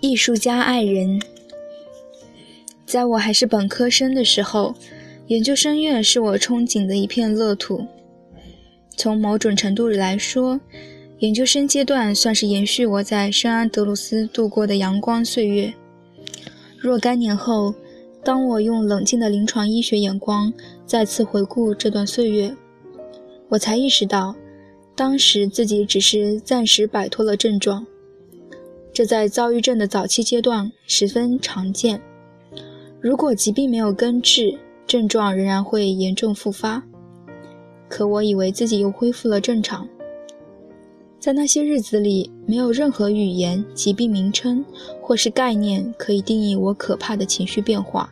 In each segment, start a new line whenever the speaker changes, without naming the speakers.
艺术家爱人，在我还是本科生的时候，研究生院是我憧憬的一片乐土。从某种程度来说，研究生阶段算是延续我在圣安德鲁斯度过的阳光岁月。若干年后，当我用冷静的临床医学眼光再次回顾这段岁月，我才意识到，当时自己只是暂时摆脱了症状。这在躁郁症的早期阶段十分常见。如果疾病没有根治，症状仍然会严重复发。可我以为自己又恢复了正常。在那些日子里，没有任何语言、疾病名称或是概念可以定义我可怕的情绪变化，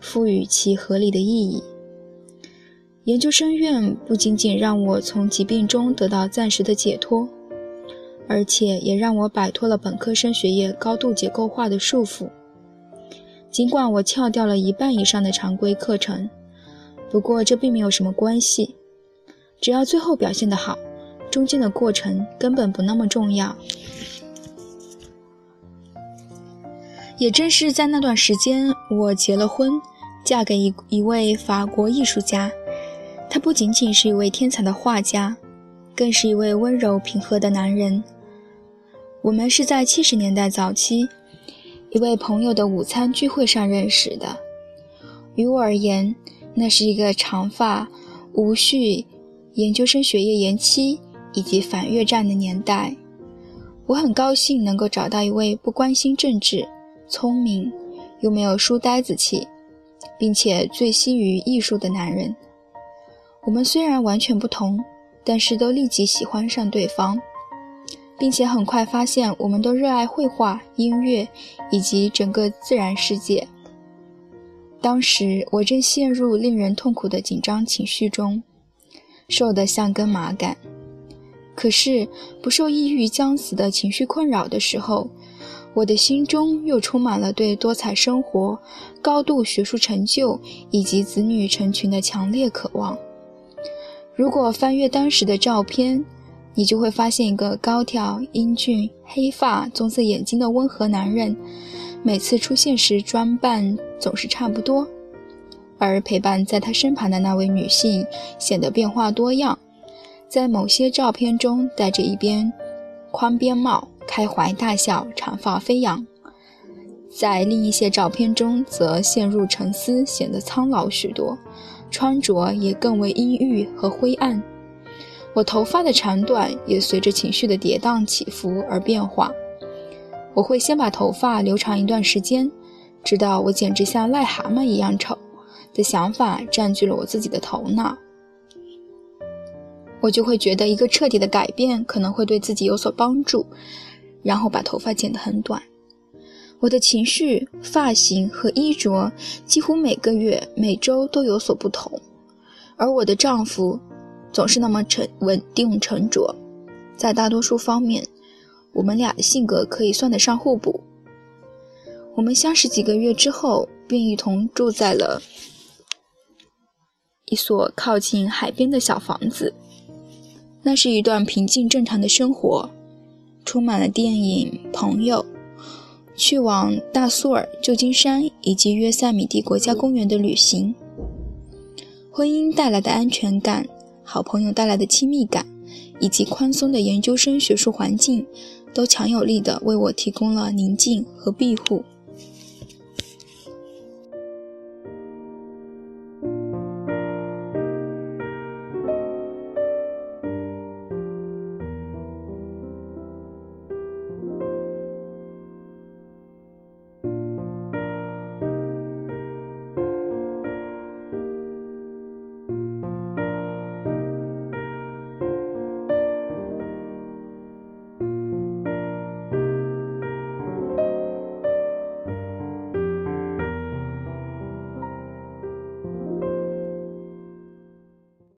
赋予其合理的意义。研究生院不仅仅让我从疾病中得到暂时的解脱，而且也让我摆脱了本科生学业高度结构化的束缚。尽管我翘掉了一半以上的常规课程，不过这并没有什么关系，只要最后表现得好。中间的过程根本不那么重要。也正是在那段时间，我结了婚，嫁给一一位法国艺术家。他不仅仅是一位天才的画家，更是一位温柔平和的男人。我们是在七十年代早期一位朋友的午餐聚会上认识的。于我而言，那是一个长发、无序、研究生学业延期。以及反越战的年代，我很高兴能够找到一位不关心政治、聪明又没有书呆子气，并且醉心于艺术的男人。我们虽然完全不同，但是都立即喜欢上对方，并且很快发现我们都热爱绘画、音乐以及整个自然世界。当时我正陷入令人痛苦的紧张情绪中，瘦得像根麻杆。可是，不受抑郁将死的情绪困扰的时候，我的心中又充满了对多彩生活、高度学术成就以及子女成群的强烈渴望。如果翻阅当时的照片，你就会发现一个高挑、英俊、黑发、棕色眼睛的温和男人，每次出现时装扮总是差不多，而陪伴在他身旁的那位女性显得变化多样。在某些照片中戴着一边宽边帽，开怀大笑，长发飞扬；在另一些照片中则陷入沉思，显得苍老许多，穿着也更为阴郁和灰暗。我头发的长短也随着情绪的跌宕起伏而变化。我会先把头发留长一段时间，直到我简直像癞蛤蟆一样丑的想法占据了我自己的头脑。我就会觉得一个彻底的改变可能会对自己有所帮助，然后把头发剪得很短。我的情绪、发型和衣着几乎每个月、每周都有所不同，而我的丈夫总是那么沉稳定沉着。在大多数方面，我们俩的性格可以算得上互补。我们相识几个月之后，便一同住在了一所靠近海边的小房子。那是一段平静正常的生活，充满了电影、朋友、去往大苏尔、旧金山以及约塞米蒂国家公园的旅行。婚姻带来的安全感，好朋友带来的亲密感，以及宽松的研究生学术环境，都强有力地为我提供了宁静和庇护。